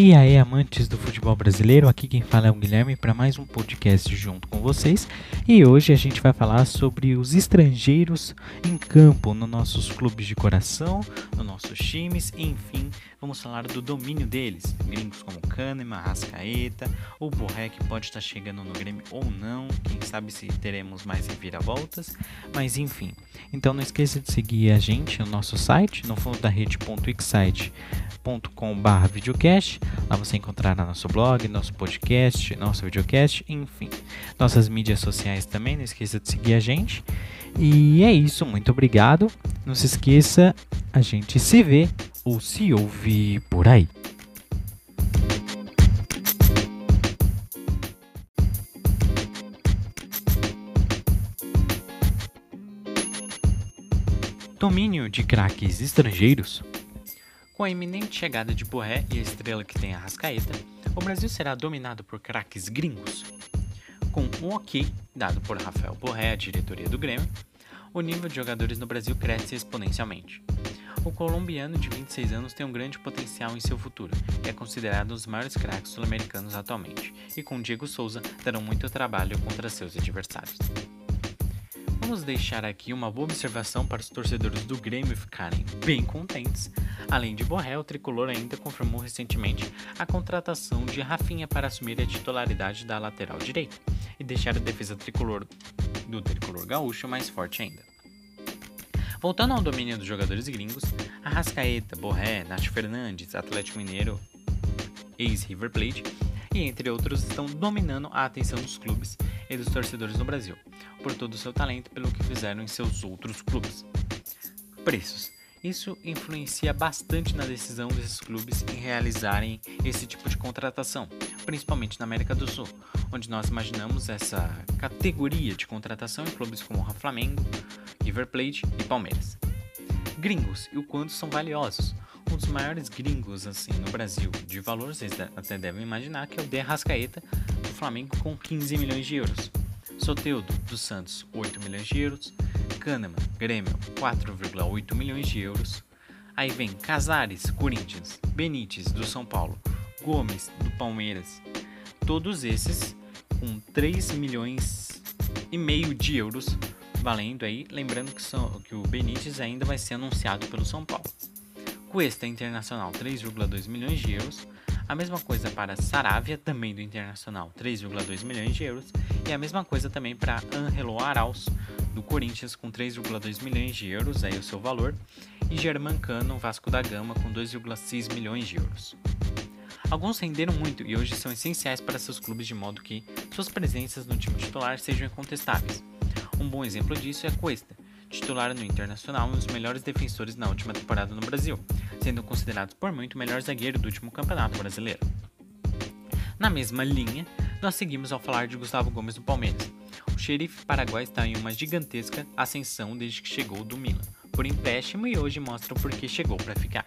E aí, amantes do futebol brasileiro, aqui quem fala é o Guilherme para mais um podcast junto com vocês. E hoje a gente vai falar sobre os estrangeiros em campo, nos nossos clubes de coração, nos nossos times, enfim, vamos falar do domínio deles. Gringos como Kahneman, Rascaeta, o Borré que pode estar chegando no Grêmio ou não, quem sabe se teremos mais reviravoltas, mas enfim. Então não esqueça de seguir a gente no nosso site, no fundo da rede.excite.com.br videocast Lá você encontrará nosso blog, nosso podcast, nosso videocast, enfim. Nossas mídias sociais também, não esqueça de seguir a gente. E é isso, muito obrigado. Não se esqueça, a gente se vê ou se ouve por aí. Domínio de craques estrangeiros com a iminente chegada de Borré e a estrela que tem a Rascaeta, o Brasil será dominado por craques gringos. Com um ok dado por Rafael Borré, a diretoria do Grêmio, o nível de jogadores no Brasil cresce exponencialmente. O colombiano de 26 anos tem um grande potencial em seu futuro e é considerado um dos maiores craques sul-americanos atualmente, e com Diego Souza darão muito trabalho contra seus adversários. Vamos deixar aqui uma boa observação para os torcedores do Grêmio ficarem bem contentes. Além de Borré, o tricolor ainda confirmou recentemente a contratação de Rafinha para assumir a titularidade da lateral direita e deixar a defesa tricolor do tricolor gaúcho mais forte ainda. Voltando ao domínio dos jogadores gringos, Arrascaeta, Borré, Nath Fernandes, Atlético Mineiro, ex-River Plate e entre outros estão dominando a atenção dos clubes e dos torcedores no Brasil, por todo o seu talento pelo que fizeram em seus outros clubes. Preços. Isso influencia bastante na decisão desses clubes em realizarem esse tipo de contratação, principalmente na América do Sul, onde nós imaginamos essa categoria de contratação em clubes como Flamengo, River Plate e Palmeiras. Gringos e o quanto são valiosos. Um dos maiores gringos assim no Brasil de valor, vocês até devem imaginar que é o De Rascaeta Flamengo com 15 milhões de euros. Soteudo, do Santos, 8 milhões de euros. Kahneman, Grêmio, 4,8 milhões de euros. Aí vem Casares, Corinthians, Benítez, do São Paulo, Gomes, do Palmeiras. Todos esses com 3 milhões e meio de euros valendo aí, lembrando que, são, que o Benítez ainda vai ser anunciado pelo São Paulo. Cuesta Internacional 3,2 milhões de euros, a mesma coisa para Saravia, também do Internacional, 3,2 milhões de euros. E a mesma coisa também para Angelo Arauz, do Corinthians, com 3,2 milhões de euros, aí o seu valor. E Germancano, Vasco da Gama, com 2,6 milhões de euros. Alguns renderam muito e hoje são essenciais para seus clubes de modo que suas presenças no time titular sejam incontestáveis. Um bom exemplo disso é Cuesta, titular no Internacional um dos melhores defensores na última temporada no Brasil, sendo considerado por muito o melhor zagueiro do último campeonato brasileiro. Na mesma linha, nós seguimos ao falar de Gustavo Gomes do Palmeiras. O xerife paraguai está em uma gigantesca ascensão desde que chegou do Milan, por empréstimo e hoje mostra o porquê chegou para ficar.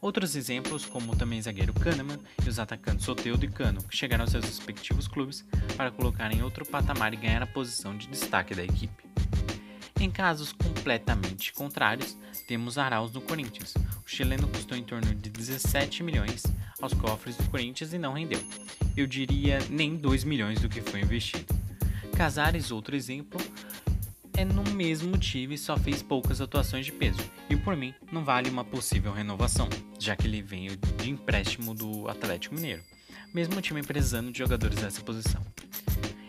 Outros exemplos, como também zagueiro Kahneman e os atacantes Soteudo e Cano, que chegaram aos seus respectivos clubes para colocar em outro patamar e ganhar a posição de destaque da equipe. Em casos completamente contrários, temos Arauz no Corinthians. O chileno custou em torno de 17 milhões aos cofres do Corinthians e não rendeu. Eu diria nem 2 milhões do que foi investido. Casares, outro exemplo, é no mesmo time e só fez poucas atuações de peso, e por mim não vale uma possível renovação, já que ele veio de empréstimo do Atlético Mineiro, mesmo o time precisando de jogadores nessa posição.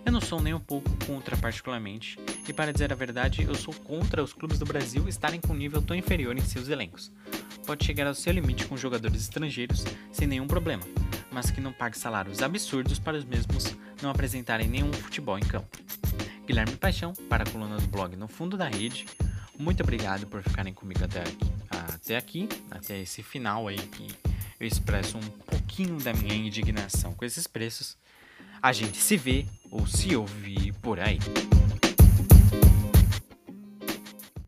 Eu não sou nem um pouco contra particularmente, e para dizer a verdade, eu sou contra os clubes do Brasil estarem com um nível tão inferior em seus elencos. Pode chegar ao seu limite com jogadores estrangeiros sem nenhum problema, mas que não pague salários absurdos para os mesmos não apresentarem nenhum futebol em campo. Guilherme Paixão, para a coluna do blog No Fundo da Rede. Muito obrigado por ficarem comigo até aqui, até aqui, até esse final aí que eu expresso um pouquinho da minha indignação com esses preços. A gente se vê ou se ouvir por aí.